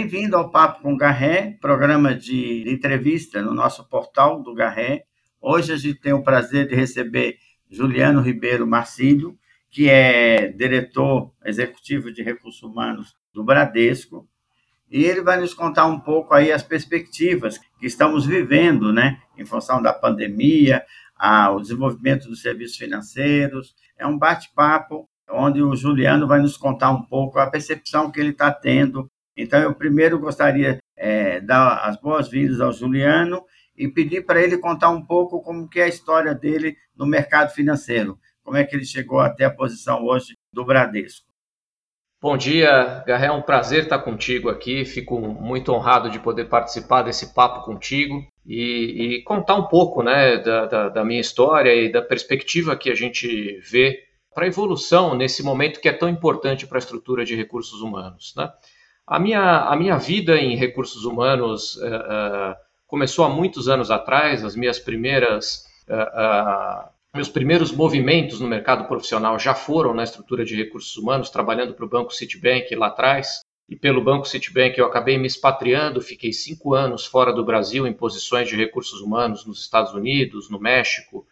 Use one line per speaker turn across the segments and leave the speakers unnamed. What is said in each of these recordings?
Bem-vindo ao Papo com Garré, programa de entrevista no nosso portal do Garré. Hoje a gente tem o prazer de receber Juliano Ribeiro Marcílio, que é diretor executivo de recursos humanos do Bradesco, e ele vai nos contar um pouco aí as perspectivas que estamos vivendo, né, em função da pandemia, a, o desenvolvimento dos serviços financeiros. É um bate-papo onde o Juliano vai nos contar um pouco a percepção que ele está tendo. Então, eu primeiro gostaria é, dar as boas-vindas ao Juliano e pedir para ele contar um pouco como que é a história dele no mercado financeiro, como é que ele chegou até a posição hoje do Bradesco.
Bom dia, Garré, é um prazer estar contigo aqui. Fico muito honrado de poder participar desse papo contigo e, e contar um pouco né, da, da, da, minha história e da perspectiva que a gente vê para a evolução nesse momento que é tão importante para a estrutura de recursos humanos. Né? A, minha, a minha vida em recursos humanos uh, uh, começou há muitos anos atrás, as minhas primeiras. Uh, meus primeiros movimentos no mercado profissional já foram na estrutura de recursos humanos, trabalhando para o Banco Citibank lá atrás. E pelo Banco Citibank eu acabei me expatriando, fiquei cinco anos fora do Brasil em posições de recursos humanos nos Estados Unidos, no México.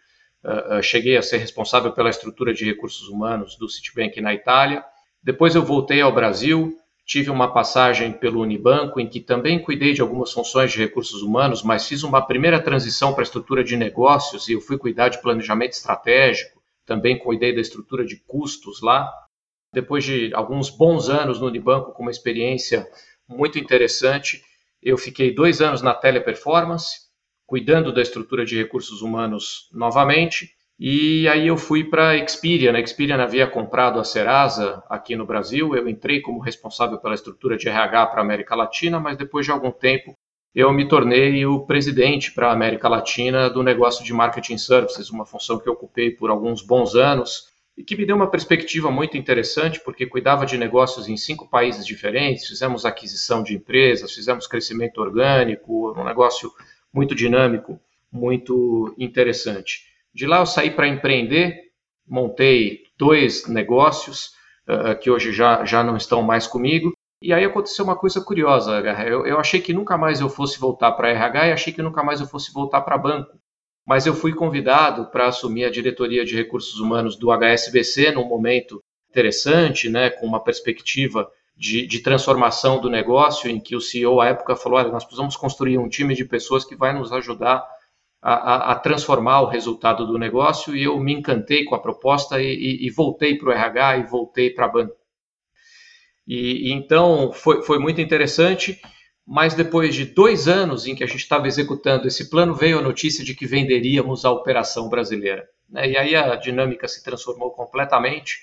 Cheguei a ser responsável pela estrutura de recursos humanos do Citibank na Itália. Depois eu voltei ao Brasil, Tive uma passagem pelo Unibanco, em que também cuidei de algumas funções de recursos humanos, mas fiz uma primeira transição para a estrutura de negócios e eu fui cuidar de planejamento estratégico, também cuidei da estrutura de custos lá. Depois de alguns bons anos no Unibanco, com uma experiência muito interessante, eu fiquei dois anos na Teleperformance, cuidando da estrutura de recursos humanos novamente, e aí eu fui para a Experian. A Experian havia comprado a Serasa aqui no Brasil. Eu entrei como responsável pela estrutura de RH para a América Latina, mas depois de algum tempo eu me tornei o presidente para a América Latina do negócio de marketing services, uma função que eu ocupei por alguns bons anos e que me deu uma perspectiva muito interessante, porque cuidava de negócios em cinco países diferentes, fizemos aquisição de empresas, fizemos crescimento orgânico, um negócio muito dinâmico, muito interessante. De lá eu saí para empreender, montei dois negócios uh, que hoje já, já não estão mais comigo. E aí aconteceu uma coisa curiosa, eu, eu achei que nunca mais eu fosse voltar para RH e achei que nunca mais eu fosse voltar para banco. Mas eu fui convidado para assumir a diretoria de recursos humanos do HSBC num momento interessante, né, com uma perspectiva de, de, transformação do negócio, em que o CEO à época falou: olha, nós precisamos construir um time de pessoas que vai nos ajudar a, a, transformar o resultado do negócio e eu me encantei com a proposta e, e, e voltei para o RH e voltei para a banco. E, e, então foi, foi muito interessante, mas depois de dois anos em que a gente estava executando esse plano, veio a notícia de que venderíamos a operação brasileira. Né? E aí a dinâmica se transformou completamente.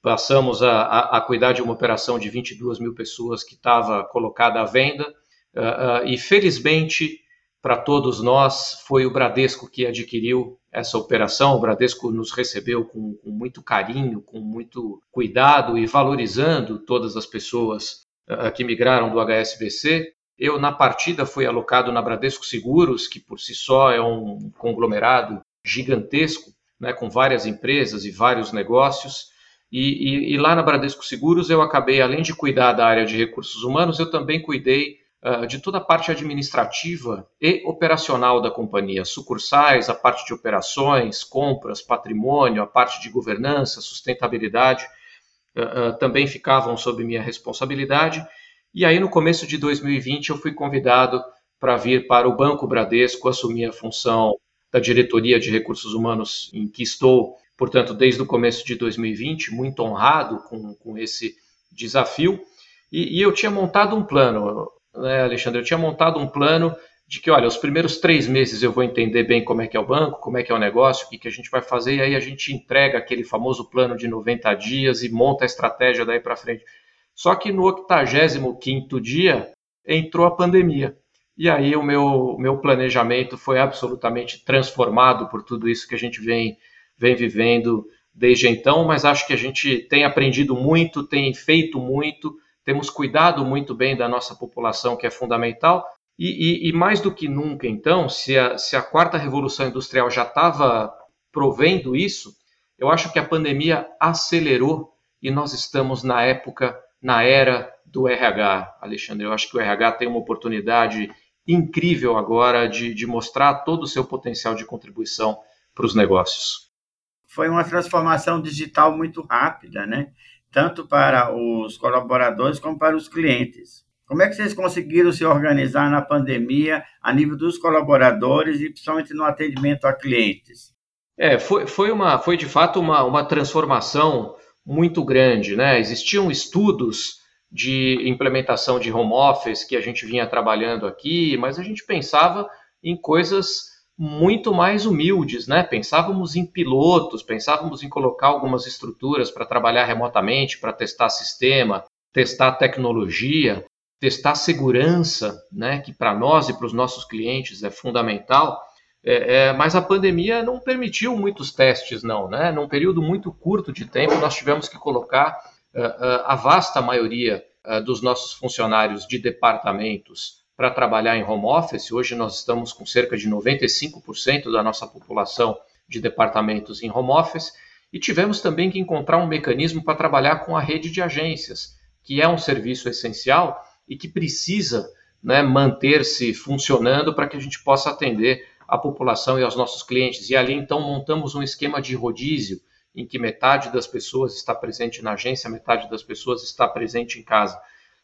Passamos a, a, a cuidar de uma operação de 22 mil pessoas que estava colocada à venda, uh, uh, e felizmente para todos nós, foi o Bradesco que adquiriu essa operação. O Bradesco nos recebeu com, com muito carinho, com muito cuidado e valorizando todas as pessoas uh, que migraram do HSBC. Eu, na partida, fui alocado na Bradesco Seguros, que por si só é um conglomerado gigantesco, né, com várias empresas e vários negócios. E, e, e lá na Bradesco Seguros eu acabei, além de cuidar da área de recursos humanos, eu também cuidei de toda a parte administrativa e operacional da companhia, sucursais, a parte de operações, compras, patrimônio, a parte de governança, sustentabilidade, uh, uh, também ficavam sob minha responsabilidade. E aí, no começo de 2020, eu fui convidado para vir para o Banco Bradesco assumir a função da diretoria de recursos humanos em que estou, portanto, desde o começo de 2020, muito honrado com, com esse desafio. E, e, eu tinha montado um plano né, Alexandre, eu tinha montado um plano de que, olha, os primeiros três meses eu vou entender bem como é que é o banco, como é que é o negócio, o que, que a gente vai fazer, e aí a gente entrega aquele famoso plano de 90 dias e monta a estratégia daí para frente. Só que no 85º dia entrou a pandemia. E aí o meu, meu planejamento foi absolutamente transformado por tudo isso que a gente vem, vem vivendo desde então, mas acho que a gente tem aprendido muito, tem feito muito, temos cuidado muito bem da nossa população, que é fundamental, e, e, e mais do que nunca, então, se a, se a quarta revolução industrial já estava provendo isso, eu acho que a pandemia acelerou e nós estamos na época na era do RH, Alexandre. Eu acho que o RH tem uma oportunidade incrível agora de, de mostrar todo o seu potencial de contribuição para os negócios.
Foi uma transformação digital muito rápida, né? Tanto para os colaboradores como para os clientes. Como é que vocês conseguiram se organizar na pandemia a nível dos colaboradores e principalmente no atendimento a clientes?
É, foi, foi, uma, foi de fato uma, uma transformação muito grande, né? Existiam estudos de implementação de home office que a gente vinha trabalhando aqui, mas a gente pensava em coisas muito mais humildes, né? Pensávamos em pilotos, pensávamos em colocar algumas estruturas para trabalhar remotamente, para testar sistema, testar tecnologia, testar segurança, né? Que para nós e para os nossos clientes é fundamental. É, é, mas a pandemia não permitiu muitos testes, não, né? Num período muito curto de tempo, nós tivemos que colocar a vasta maioria dos nossos funcionários de departamentos para trabalhar em home office. Hoje nós estamos com cerca de 95% da nossa população de departamentos em home office e tivemos também que encontrar um mecanismo para trabalhar com a rede de agências, que é um serviço essencial e que precisa né, manter-se funcionando para que a gente possa atender a população e aos nossos clientes. E ali então montamos um esquema de rodízio em que metade das pessoas está presente na agência, metade das pessoas está presente em casa.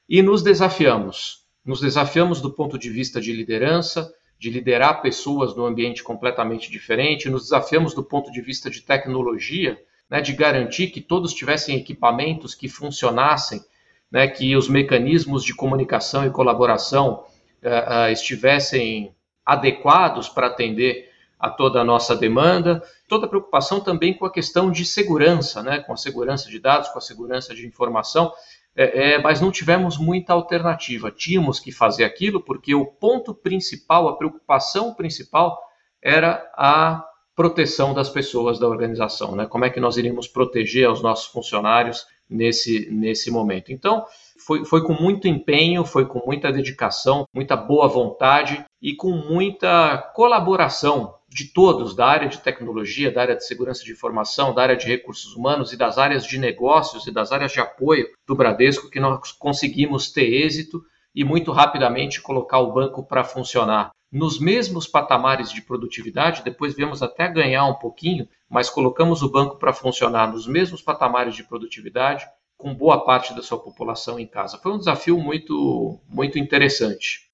E nos desafiamos. Nos desafiamos do ponto de vista de liderança, de liderar pessoas num ambiente completamente diferente, nos desafiamos do ponto de vista de tecnologia, né, de garantir que todos tivessem equipamentos que funcionassem, né, que os mecanismos de comunicação e colaboração uh, uh, estivessem adequados para atender a toda a nossa demanda, toda a preocupação também com a questão de segurança, né, com a segurança de dados, com a segurança de informação, é, é, mas não tivemos muita alternativa. Tínhamos que fazer aquilo porque o ponto principal, a preocupação principal era a proteção das pessoas da organização, né? Como é que nós iríamos proteger os nossos funcionários nesse, nesse momento? Então, foi, foi com muito empenho, foi com muita dedicação, muita boa vontade e com muita colaboração de todos, da área de tecnologia, da área de segurança de informação, da área de recursos humanos e das áreas de negócios e das áreas de apoio do Bradesco, que nós conseguimos ter êxito e muito rapidamente colocar o banco para funcionar. Nos mesmos patamares de produtividade, depois viemos até ganhar um pouquinho, mas colocamos o banco para funcionar nos mesmos patamares de produtividade, com boa parte da sua população em casa. Foi um desafio muito, muito interessante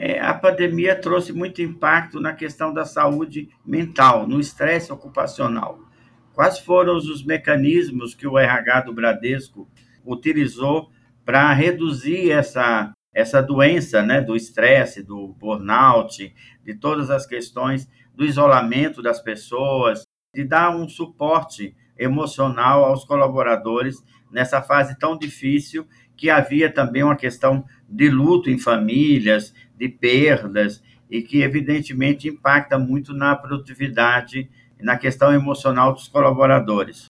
é, a pandemia trouxe muito impacto na questão da saúde mental, no estresse ocupacional. Quais foram os mecanismos que o RH do Bradesco utilizou para reduzir essa, essa doença né, do estresse, do burnout, de todas as questões do isolamento das pessoas, de dar um suporte emocional aos colaboradores nessa fase tão difícil que havia também uma questão de luto em famílias, de perdas, e que evidentemente impacta muito na produtividade e na questão emocional dos colaboradores.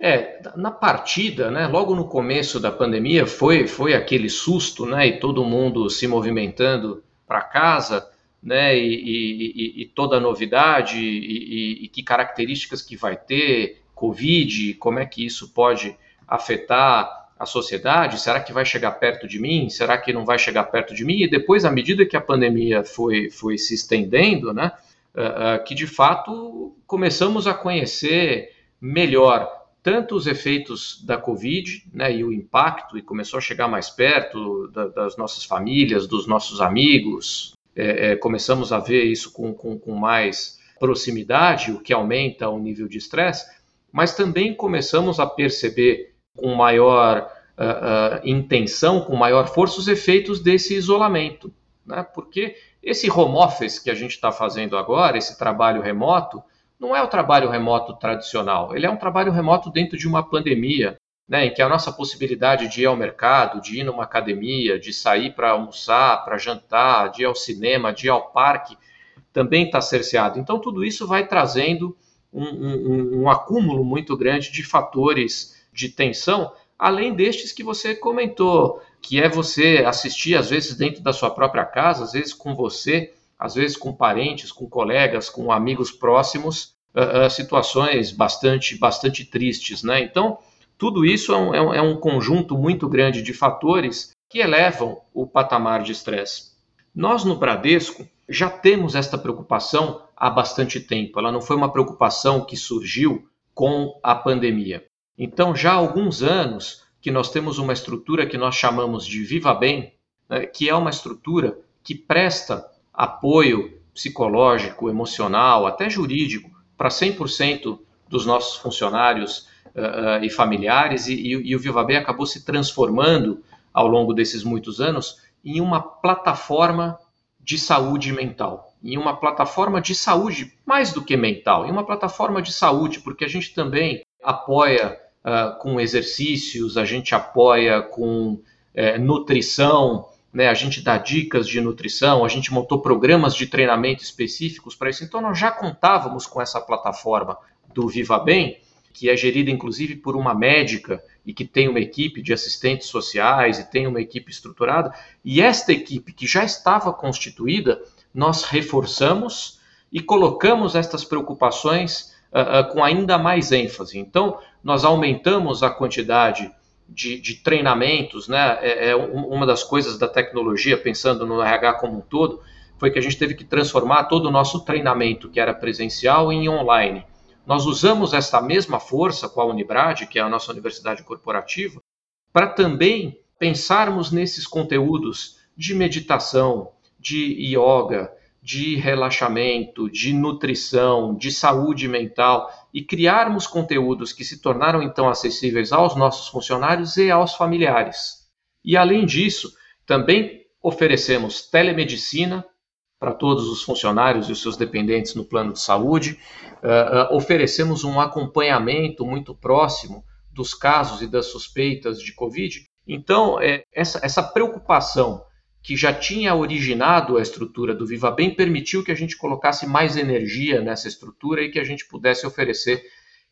É, na partida, né, logo no começo da pandemia, foi, foi aquele susto, né, e todo mundo se movimentando para casa, né, e, e, e, toda a novidade, e, e que características que vai ter, Covid, como é que isso pode afetar a sociedade? Será que vai chegar perto de mim? Será que não vai chegar perto de mim? E depois, à medida que a pandemia foi, foi se estendendo, né, uh, uh, que de fato começamos a conhecer melhor tanto os efeitos da Covid né, e o impacto, e começou a chegar mais perto da, das nossas famílias, dos nossos amigos, é, é, começamos a ver isso com, com, com mais proximidade, o que aumenta o nível de estresse, mas também começamos a perceber com maior uh, intenção, com maior força, os efeitos desse isolamento. Né? Porque esse home office que a gente está fazendo agora, esse trabalho remoto, não é o trabalho remoto tradicional, ele é um trabalho remoto dentro de uma pandemia, né, em que a nossa possibilidade de ir ao mercado, de ir numa academia, de sair para almoçar, para jantar, de ir ao cinema, de ir ao parque, também está cerceado. Então, tudo isso vai trazendo um, um, um acúmulo muito grande de fatores de tensão, além destes que você comentou, que é você assistir, às vezes, dentro da sua própria casa, às vezes com você, às vezes com parentes, com colegas, com amigos próximos, uh, uh, situações bastante, bastante tristes, né? Então, tudo isso é um, é um conjunto muito grande de fatores que elevam o patamar de estresse. Nós no Bradesco já temos esta preocupação há bastante tempo. Ela não foi uma preocupação que surgiu com a pandemia. Então, já há alguns anos que nós temos uma estrutura que nós chamamos de Viva Bem, né, que é uma estrutura que presta apoio psicológico, emocional, até jurídico para 100% dos nossos funcionários uh, uh, e familiares, e, e, e o Viva Bem acabou se transformando ao longo desses muitos anos em uma plataforma de saúde mental, em uma plataforma de saúde mais do que mental, em uma plataforma de saúde, porque a gente também apoia uh, com exercícios, a gente apoia com uh, nutrição, né, a gente dá dicas de nutrição, a gente montou programas de treinamento específicos para isso. Então, nós já contávamos com essa plataforma do Viva Bem, que é gerida inclusive por uma médica e que tem uma equipe de assistentes sociais e tem uma equipe estruturada. E esta equipe que já estava constituída, nós reforçamos e colocamos estas preocupações uh, uh, com ainda mais ênfase. Então, nós aumentamos a quantidade de, de treinamentos, né? É, é, uma das coisas da tecnologia, pensando no RH como um todo, foi que a gente teve que transformar todo o nosso treinamento, que era presencial, em online. Nós usamos essa mesma força com a Unibrad, que é a nossa universidade corporativa, para também pensarmos nesses conteúdos de meditação, de yoga, de relaxamento, de nutrição, de saúde mental e criarmos conteúdos que se tornaram então acessíveis aos nossos funcionários e aos familiares. E além disso, também oferecemos telemedicina para todos os funcionários e os seus dependentes no plano de saúde, uh, oferecemos um acompanhamento muito próximo dos casos e das suspeitas de Covid. Então, é, essa, essa preocupação que já tinha originado a estrutura do Viva Bem permitiu que a gente colocasse mais energia nessa estrutura e que a gente pudesse oferecer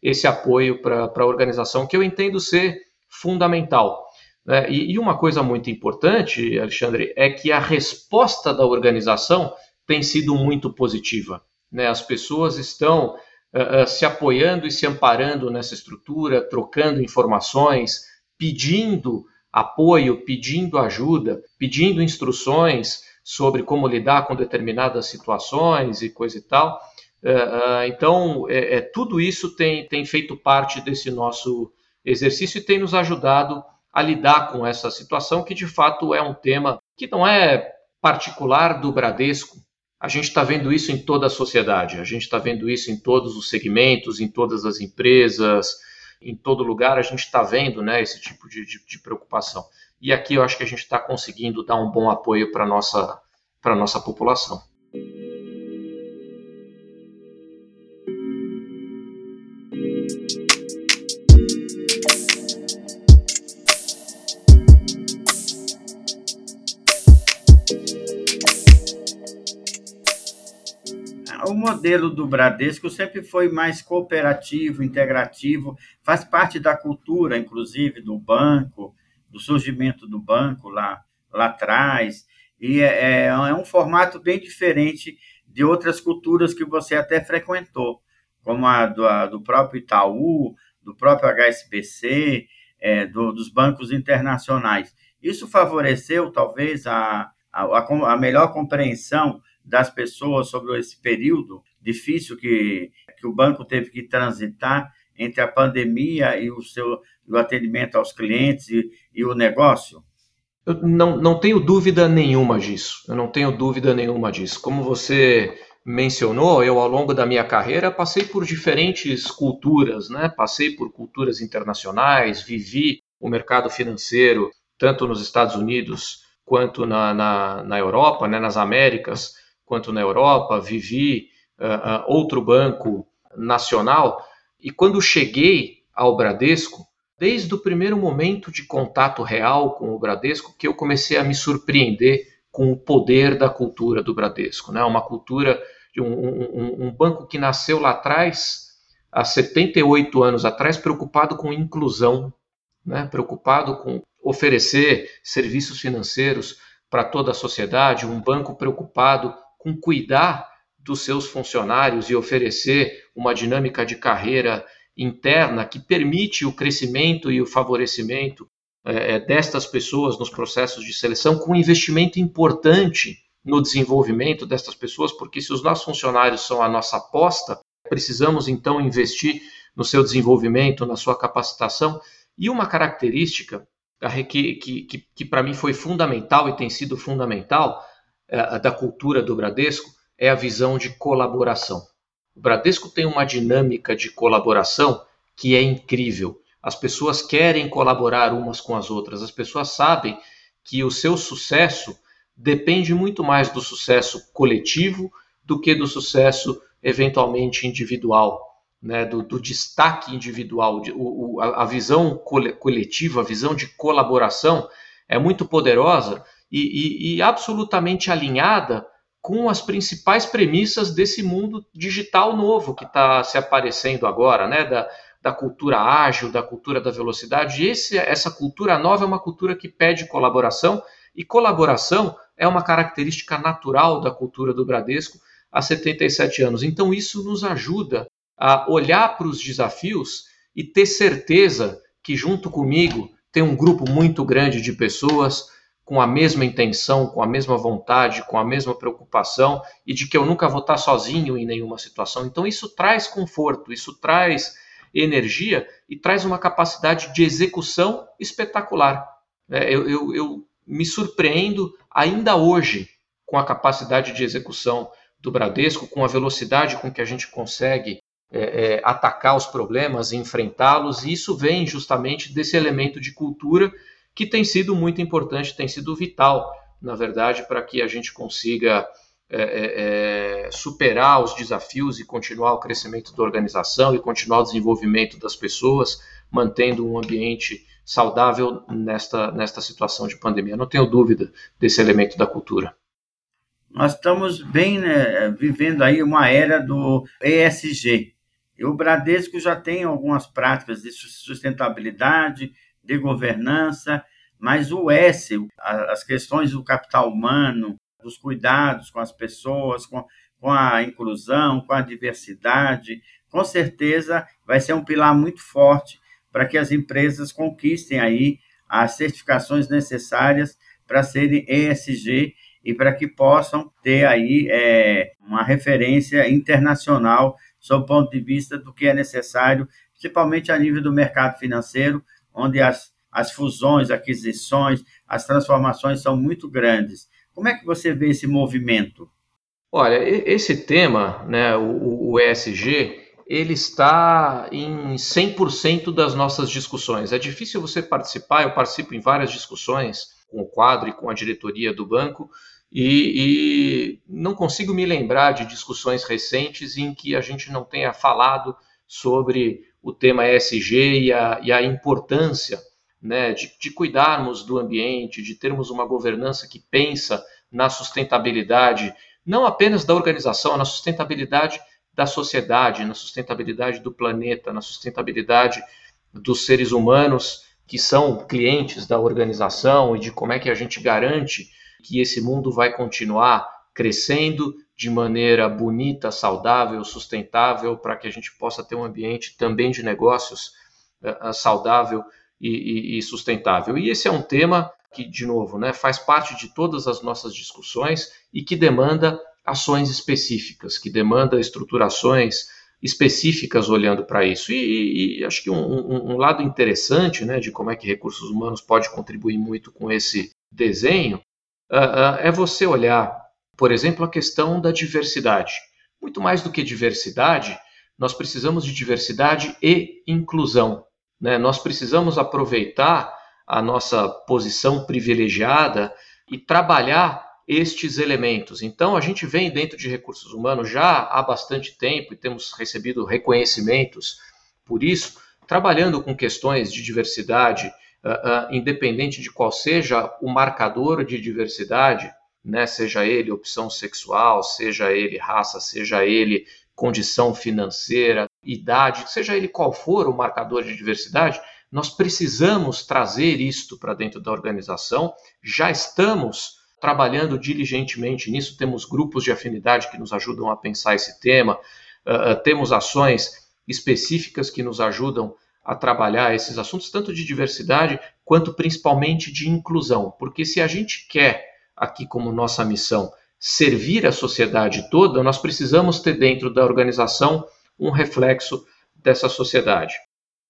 esse apoio para a organização, que eu entendo ser fundamental. Né? E, e uma coisa muito importante, Alexandre, é que a resposta da organização tem sido muito positiva. Né? As pessoas estão uh, uh, se apoiando e se amparando nessa estrutura, trocando informações, pedindo apoio, pedindo ajuda, pedindo instruções sobre como lidar com determinadas situações e coisa e tal. Uh, então, é, é, tudo isso tem, tem feito parte desse nosso exercício e tem nos ajudado a lidar com essa situação, que de fato é um tema que não é particular do Bradesco. A gente está vendo isso em toda a sociedade, a gente está vendo isso em todos os segmentos, em todas as empresas, em todo lugar a gente está vendo né, esse tipo de, de, de, preocupação. E aqui eu acho que a gente está conseguindo dar um bom apoio para a nossa, nossa população.
Modelo do Bradesco sempre foi mais cooperativo, integrativo, faz parte da cultura, inclusive, do banco, do surgimento do banco lá, lá atrás, e é, é, é um formato bem diferente de outras culturas que você até frequentou, como a do, a do próprio Itaú, do próprio HSBC, é, do, dos bancos internacionais. Isso favoreceu, talvez, a, a, a melhor compreensão das pessoas sobre esse período difícil que, que o banco teve que transitar entre a pandemia e o seu o atendimento aos clientes e, e o negócio?
Eu não, não tenho dúvida nenhuma disso. Eu não tenho dúvida nenhuma disso. Como você mencionou, eu ao longo da minha carreira passei por diferentes culturas, né? Passei por culturas internacionais, vivi o mercado financeiro tanto nos Estados Unidos quanto na, na, na Europa, né? nas Américas quanto na Europa, vivi uh, outro banco nacional, e quando cheguei ao Bradesco, desde o primeiro momento de contato real com o Bradesco, que eu comecei a me surpreender com o poder da cultura do Bradesco. Né? Uma cultura de um, um, um banco que nasceu lá atrás, há 78 anos atrás, preocupado com inclusão, né? preocupado com oferecer serviços financeiros para toda a sociedade, um banco preocupado com cuidar dos seus funcionários e oferecer uma dinâmica de carreira interna que permite o crescimento e o favorecimento é, destas pessoas nos processos de seleção, com um investimento importante no desenvolvimento destas pessoas, porque se os nossos funcionários são a nossa aposta, precisamos então investir no seu desenvolvimento, na sua capacitação. E uma característica que, que, que, que para mim foi fundamental e tem sido fundamental é, da cultura do Bradesco é a visão de colaboração. O Bradesco tem uma dinâmica de colaboração que é incrível. As pessoas querem colaborar umas com as outras, as pessoas sabem que o seu sucesso depende muito mais do sucesso coletivo do que do sucesso eventualmente individual né, do, do, destaque individual, de, o, a, a, visão coletiva, a visão de colaboração é muito poderosa e, e, e, absolutamente alinhada com as principais premissas desse mundo digital novo que está se aparecendo agora, né, da, da cultura ágil, da cultura da velocidade. Esse, essa cultura nova é uma cultura que pede colaboração e colaboração é uma característica natural da cultura do Bradesco há 77 anos. Então, isso nos ajuda a olhar para os desafios e ter certeza que junto comigo tem um grupo muito grande de pessoas com a mesma intenção, com a mesma vontade, com a mesma preocupação e de que eu nunca vou estar sozinho em nenhuma situação. Então isso traz conforto, isso traz energia e traz uma capacidade de execução espetacular. É, eu, eu, eu me surpreendo ainda hoje com a capacidade de execução do Bradesco, com a velocidade com que a gente consegue é, é, atacar os problemas enfrentá-los, e isso vem justamente desse elemento de cultura que tem sido muito importante, tem sido vital, na verdade, para que a gente consiga é, é, é, superar os desafios e continuar o crescimento da organização e continuar o desenvolvimento das pessoas, mantendo um ambiente saudável nesta, nesta situação de pandemia. Não tenho dúvida desse elemento da cultura.
Nós estamos bem né, vivendo aí uma era do ESG, o Bradesco já tem algumas práticas de sustentabilidade, de governança, mas o S, as questões do capital humano, dos cuidados com as pessoas, com, com a inclusão, com a diversidade, com certeza vai ser um pilar muito forte para que as empresas conquistem aí as certificações necessárias para serem ESG e para que possam ter aí é, uma referência internacional sob o ponto de vista do que é necessário, principalmente a nível do mercado financeiro, onde as, as fusões, aquisições, as transformações são muito grandes. Como é que você vê esse movimento?
Olha, esse tema, né, o, o ESG, ele está em 100% das nossas discussões. É difícil você participar, eu participo em várias discussões com o quadro e com a diretoria do banco, e, e, não consigo me lembrar de discussões recentes em que a gente não tenha falado sobre o tema ESG e a, e a importância né, de, de, cuidarmos do ambiente, de termos uma governança que pensa na sustentabilidade, não apenas da organização, na sustentabilidade da sociedade, na sustentabilidade do planeta, na sustentabilidade dos seres humanos que são clientes da organização e de como é que a gente garante que esse mundo vai continuar crescendo de maneira bonita, saudável, sustentável, para que a gente possa ter um ambiente também de negócios uh, saudável e, e, e, sustentável. E esse é um tema que, de novo, né, faz parte de todas as nossas discussões e que demanda ações específicas, que demanda estruturações específicas olhando para isso. E, e, acho que um, um, um, lado interessante né, de como é que recursos humanos pode contribuir muito com esse desenho uh, é você olhar, por exemplo, a questão da diversidade. Muito mais do que diversidade, nós precisamos de diversidade e inclusão. Né? Nós precisamos aproveitar a nossa posição privilegiada e trabalhar estes elementos. Então, a gente vem dentro de recursos humanos já há bastante tempo e temos recebido reconhecimentos por isso, trabalhando com questões de diversidade, uh, uh, independente de qual seja o marcador de diversidade, né, seja ele opção sexual, seja ele raça, seja ele condição financeira, idade, seja ele qual for o marcador de diversidade, nós precisamos trazer isto para dentro da organização. Já estamos trabalhando diligentemente nisso, temos grupos de afinidade que nos ajudam a pensar esse tema, uh, temos ações específicas que nos ajudam a trabalhar esses assuntos, tanto de diversidade quanto principalmente de inclusão. Porque se a gente quer, aqui como nossa missão, servir a sociedade toda, nós precisamos ter dentro da organização um reflexo dessa sociedade.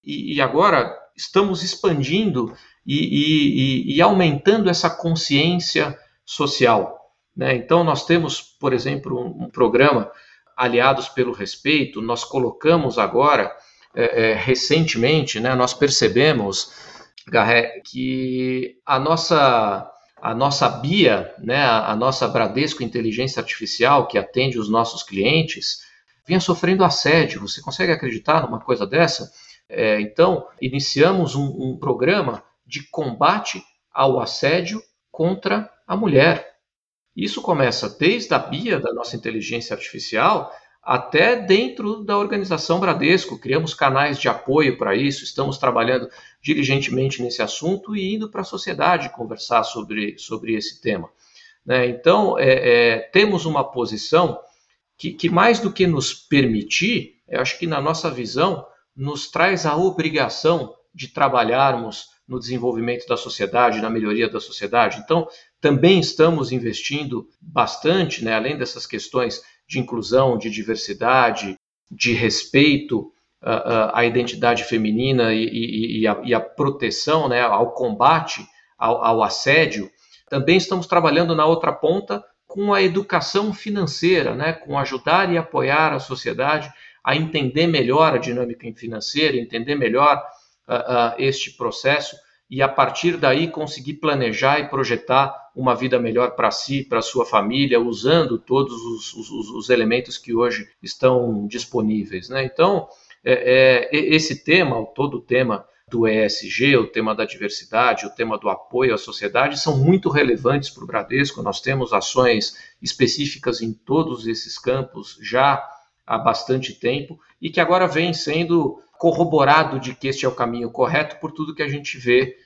E, e agora estamos expandindo e, e, e, aumentando essa consciência social. Né? Então, nós temos, por exemplo, um, um programa Aliados pelo Respeito, nós colocamos agora é, é, recentemente, né, nós percebemos, Garré, que a nossa a nossa BIA, né, a, nossa Bradesco Inteligência Artificial, que atende os nossos clientes, vinha sofrendo assédio. Você consegue acreditar numa coisa dessa? É, então, iniciamos um, um programa de combate ao assédio contra a mulher. Isso começa desde a BIA da nossa inteligência artificial até dentro da organização Bradesco. Criamos canais de apoio para isso, estamos trabalhando diligentemente nesse assunto e indo para a sociedade conversar sobre, sobre esse tema. Né? Então, é, é, temos uma posição que, que, mais do que nos permitir, eu acho que na nossa visão, nos traz a obrigação de trabalharmos no desenvolvimento da sociedade, na melhoria da sociedade. Então, também estamos investindo bastante, né, além dessas questões de inclusão, de diversidade, de respeito à, à identidade feminina e, e, e, a, e, a, proteção, né, ao combate ao, ao assédio, também estamos trabalhando na outra ponta com a educação financeira, né, com ajudar e apoiar a sociedade a entender melhor a dinâmica financeira, entender melhor uh, uh, este processo e a partir daí conseguir planejar e projetar uma vida melhor para si, para sua família, usando todos os, os, os, elementos que hoje estão disponíveis. Né? Então, é, é, esse tema, todo o tema do ESG, o tema da diversidade, o tema do apoio à sociedade são muito relevantes para o Bradesco. Nós temos ações específicas em todos esses campos já há bastante tempo e que agora vem sendo corroborado de que este é o caminho correto por tudo que a gente vê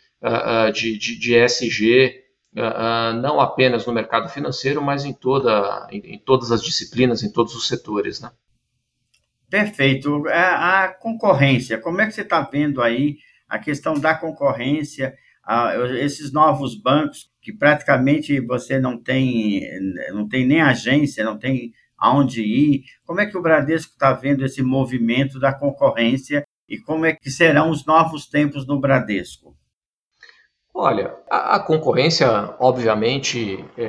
de, de, de, ESG, uh, não apenas no mercado financeiro, mas em, toda, em, em, todas as disciplinas, em todos os setores. Né?
Perfeito. A, a concorrência, como é que você está vendo aí a questão da concorrência, esses novos bancos que praticamente você não tem, não tem nem agência, não tem aonde ir. Como é que o Bradesco está vendo esse movimento da concorrência e como é que serão os novos tempos no Bradesco?
Olha, a, a concorrência, obviamente, é,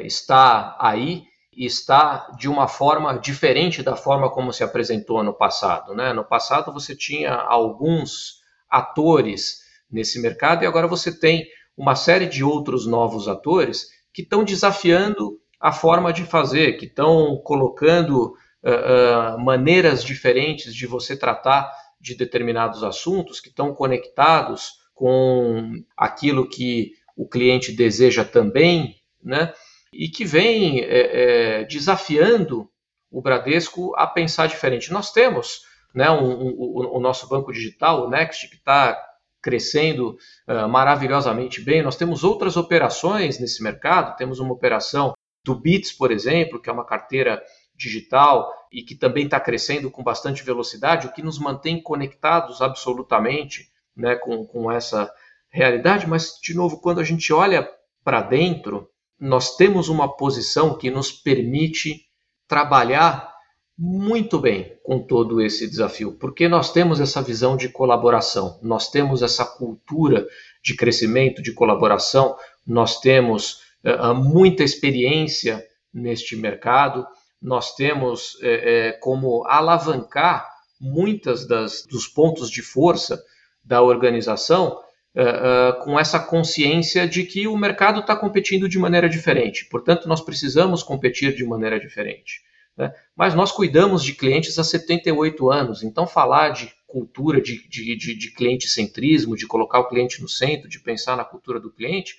é, está aí e está de uma forma diferente da forma como se apresentou no passado. Né? No passado, você tinha alguns atores nesse mercado e agora você tem uma série de outros novos atores que estão desafiando a forma de fazer, que estão colocando uh, uh, maneiras diferentes de você tratar de determinados assuntos, que estão conectados com aquilo que o cliente deseja também, né? E que vem é, é, desafiando o Bradesco a pensar diferente. Nós temos né, um, um, o, o, nosso banco digital, o Next, que está crescendo uh, maravilhosamente bem. Nós temos outras operações nesse mercado. Temos uma operação do Bits, por exemplo, que é uma carteira digital e que também está crescendo com bastante velocidade, o que nos mantém conectados absolutamente né, com, com essa realidade, mas, de novo, quando a gente olha para dentro, nós temos uma posição que nos permite trabalhar muito bem com todo esse desafio, porque nós temos essa visão de colaboração, nós temos essa cultura de crescimento, de colaboração, nós temos uh, muita experiência neste mercado, nós temos uh, uh, como alavancar muitas das, dos pontos de força da organização uh, uh, com essa consciência de que o mercado está competindo de maneira diferente. Portanto, nós precisamos competir de maneira diferente. Né? Mas nós cuidamos de clientes há 78 anos, então falar de cultura, de, de, de, de cliente-centrismo, de colocar o cliente no centro, de pensar na cultura do cliente,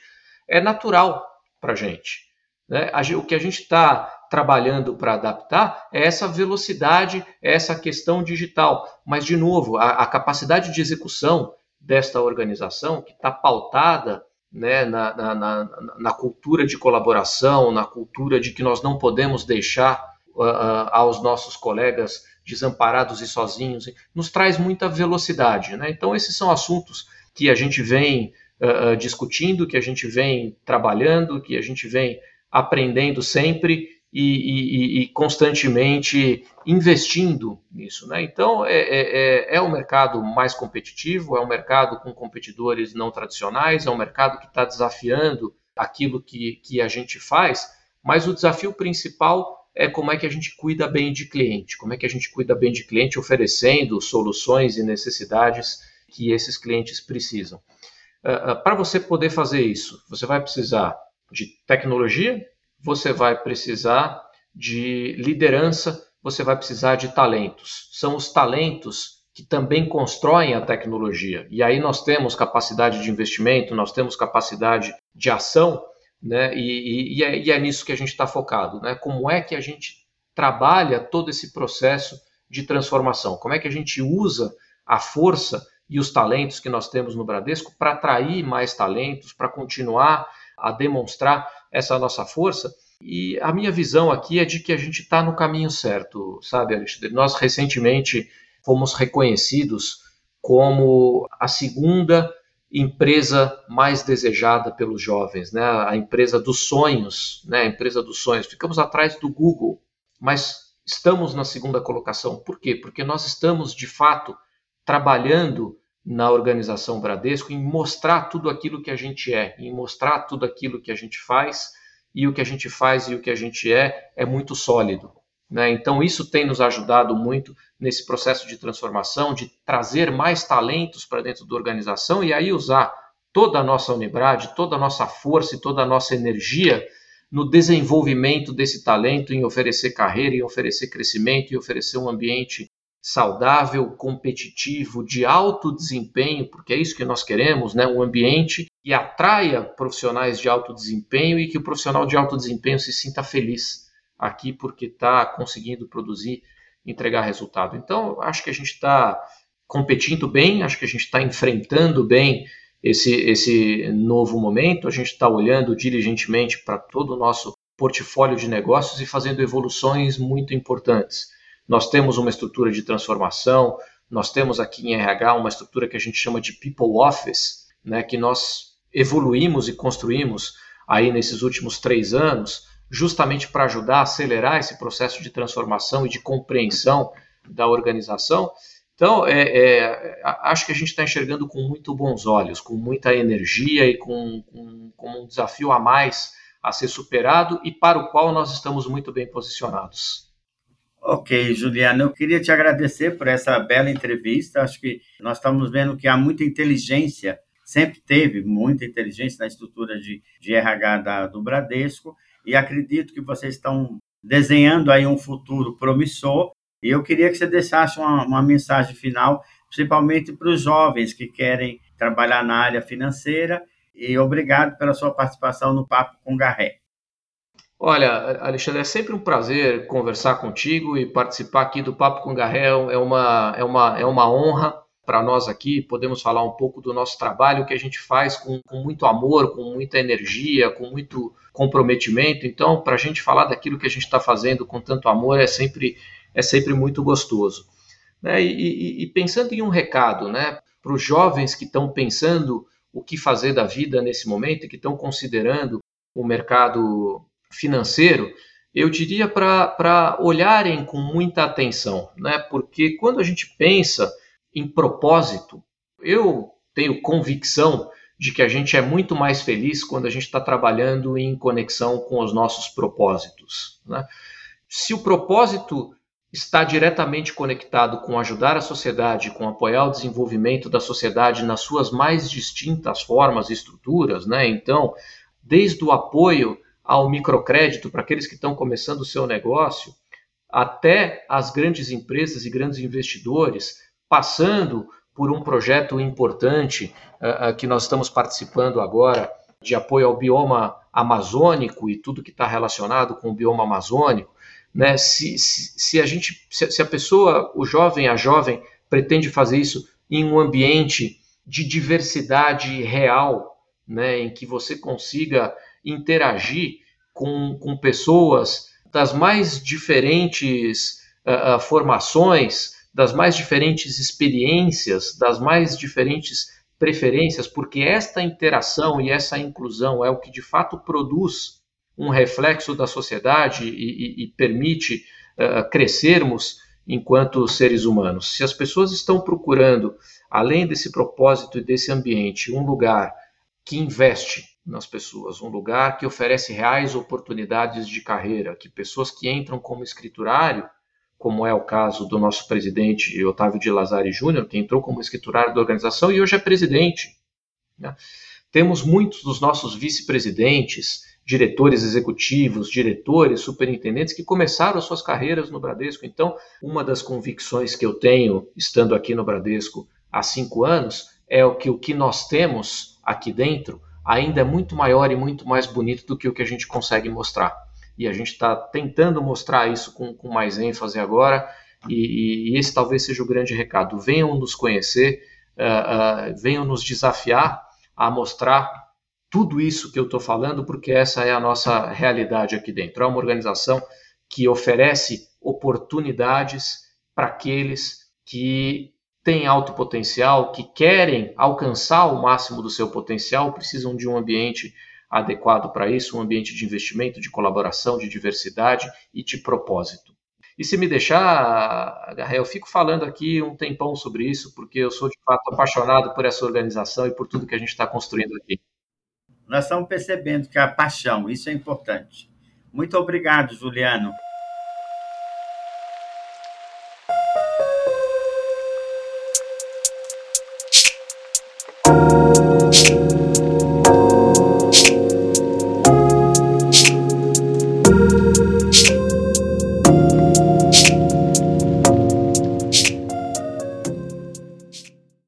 é natural para a gente. Né? O que a gente está trabalhando para adaptar é essa velocidade, é essa questão digital. Mas, de novo, a, a capacidade de execução desta organização, que está pautada né, na, na, na, na, cultura de colaboração, na cultura de que nós não podemos deixar uh, uh, aos nossos colegas desamparados e sozinhos, nos traz muita velocidade. Né? Então, esses são assuntos que a gente vem uh, discutindo, que a gente vem trabalhando, que a gente vem aprendendo sempre e, e, e constantemente investindo nisso. Né? Então, é, é, é, é um mercado mais competitivo, é um mercado com competidores não tradicionais, é um mercado que está desafiando aquilo que, que a gente faz, mas o desafio principal é como é que a gente cuida bem de cliente, como é que a gente cuida bem de cliente oferecendo soluções e necessidades que esses clientes precisam. Uh, uh, Para você poder fazer isso, você vai precisar de tecnologia, você vai precisar de liderança, você vai precisar de talentos. São os talentos que também constroem a tecnologia. E aí nós temos capacidade de investimento, nós temos capacidade de ação, né? E, e, e, é, e é, nisso que a gente está focado, né? Como é que a gente trabalha todo esse processo de transformação? Como é que a gente usa a força e os talentos que nós temos no Bradesco para atrair mais talentos, para continuar a demonstrar essa nossa força. E a minha visão aqui é de que a gente está no caminho certo, sabe, Alexandre? Nós recentemente fomos reconhecidos como a segunda empresa mais desejada pelos jovens, né? A empresa dos sonhos, né? A empresa dos sonhos. Ficamos atrás do Google, mas estamos na segunda colocação. Por quê? Porque nós estamos de fato trabalhando na organização Bradesco em mostrar tudo aquilo que a gente é, em mostrar tudo aquilo que a gente faz e o que a gente faz e o que a gente é é muito sólido. Né? Então, isso tem nos ajudado muito nesse processo de transformação, de trazer mais talentos para dentro da organização e aí usar toda a nossa unidade, toda a nossa força e toda a nossa energia no desenvolvimento desse talento, em oferecer carreira, em oferecer crescimento, em oferecer um ambiente saudável, competitivo, de alto desempenho, porque é isso que nós queremos, né? um ambiente que atraia profissionais de alto desempenho e que o profissional de alto desempenho se sinta feliz aqui porque está conseguindo produzir, entregar resultado. Então, acho que a gente está competindo bem, acho que a gente está enfrentando bem esse, esse novo momento, a gente está olhando diligentemente para todo o nosso portfólio de negócios e fazendo evoluções muito importantes. Nós temos uma estrutura de transformação, nós temos aqui em RH uma estrutura que a gente chama de People Office, né, que nós evoluímos e construímos aí nesses últimos três anos, justamente para ajudar a acelerar esse processo de transformação e de compreensão da organização. Então, é, é, acho que a gente está enxergando com muito bons olhos, com muita energia e com, com, com um desafio a mais a ser superado e para o qual nós estamos muito bem posicionados.
Ok, Juliana, eu queria te agradecer por essa bela entrevista. Acho que nós estamos vendo que há muita inteligência, sempre teve muita inteligência na estrutura de, de RH da, do Bradesco, e acredito que vocês estão desenhando aí um futuro promissor. E eu queria que você deixasse uma, uma mensagem final, principalmente para os jovens que querem trabalhar na área financeira. E obrigado pela sua participação no Papo com Garré.
Olha, Alexandre, é sempre um prazer conversar contigo e participar aqui do Papo com Garrel. É uma, é uma, é uma honra para nós aqui. Podemos falar um pouco do nosso trabalho que a gente faz com, com muito amor, com muita energia, com muito comprometimento. Então, para a gente falar daquilo que a gente está fazendo com tanto amor é sempre, é sempre muito gostoso. Né? E, e, e pensando em um recado né, para os jovens que estão pensando o que fazer da vida nesse momento e que estão considerando o mercado financeiro, eu diria para olharem com muita atenção, né? porque quando a gente pensa em propósito, eu tenho convicção de que a gente é muito mais feliz quando a gente está trabalhando em conexão com os nossos propósitos. Né? Se o propósito está diretamente conectado com ajudar a sociedade, com apoiar o desenvolvimento da sociedade nas suas mais distintas formas e estruturas, né? então, desde o apoio ao microcrédito para aqueles que estão começando o seu negócio, até as grandes empresas e grandes investidores, passando por um projeto importante uh, que nós estamos participando agora de apoio ao bioma amazônico e tudo que está relacionado com o bioma amazônico, né? Se, se, se a gente, se, se a pessoa, o jovem, a jovem pretende fazer isso em um ambiente de diversidade real, né, em que você consiga interagir com, com pessoas das mais diferentes uh, formações, das mais diferentes experiências, das mais diferentes preferências, porque esta interação e essa inclusão é o que de fato produz um reflexo da sociedade e, e, e permite uh, crescermos enquanto seres humanos. Se as pessoas estão procurando, além desse propósito e desse ambiente, um lugar que investe nas pessoas, um lugar que oferece reais oportunidades de carreira, que pessoas que entram como escriturário, como é o caso do nosso presidente Otávio de Lazari Júnior, que entrou como escriturário da organização e hoje é presidente. Né? Temos muitos dos nossos vice-presidentes, diretores executivos, diretores, superintendentes que começaram suas carreiras no Bradesco. Então, uma das convicções que eu tenho, estando aqui no Bradesco há cinco anos, é o que o que nós temos aqui dentro ainda é muito maior e muito mais bonito do que o que a gente consegue mostrar. E a gente está tentando mostrar isso com, com, mais ênfase agora, e, e, esse talvez seja o grande recado. Venham nos conhecer, uh, uh, venham nos desafiar a mostrar tudo isso que eu estou falando, porque essa é a nossa realidade aqui dentro. É uma organização que oferece oportunidades para aqueles que têm alto potencial, que querem alcançar o máximo do seu potencial, precisam de um ambiente adequado para isso, um ambiente de investimento, de colaboração, de diversidade e de propósito. E se me deixar, eu fico falando aqui um tempão sobre isso, porque eu sou de fato apaixonado por essa organização e por tudo que a gente está construindo aqui.
Nós estamos percebendo que a paixão, isso é importante. Muito obrigado, Juliano.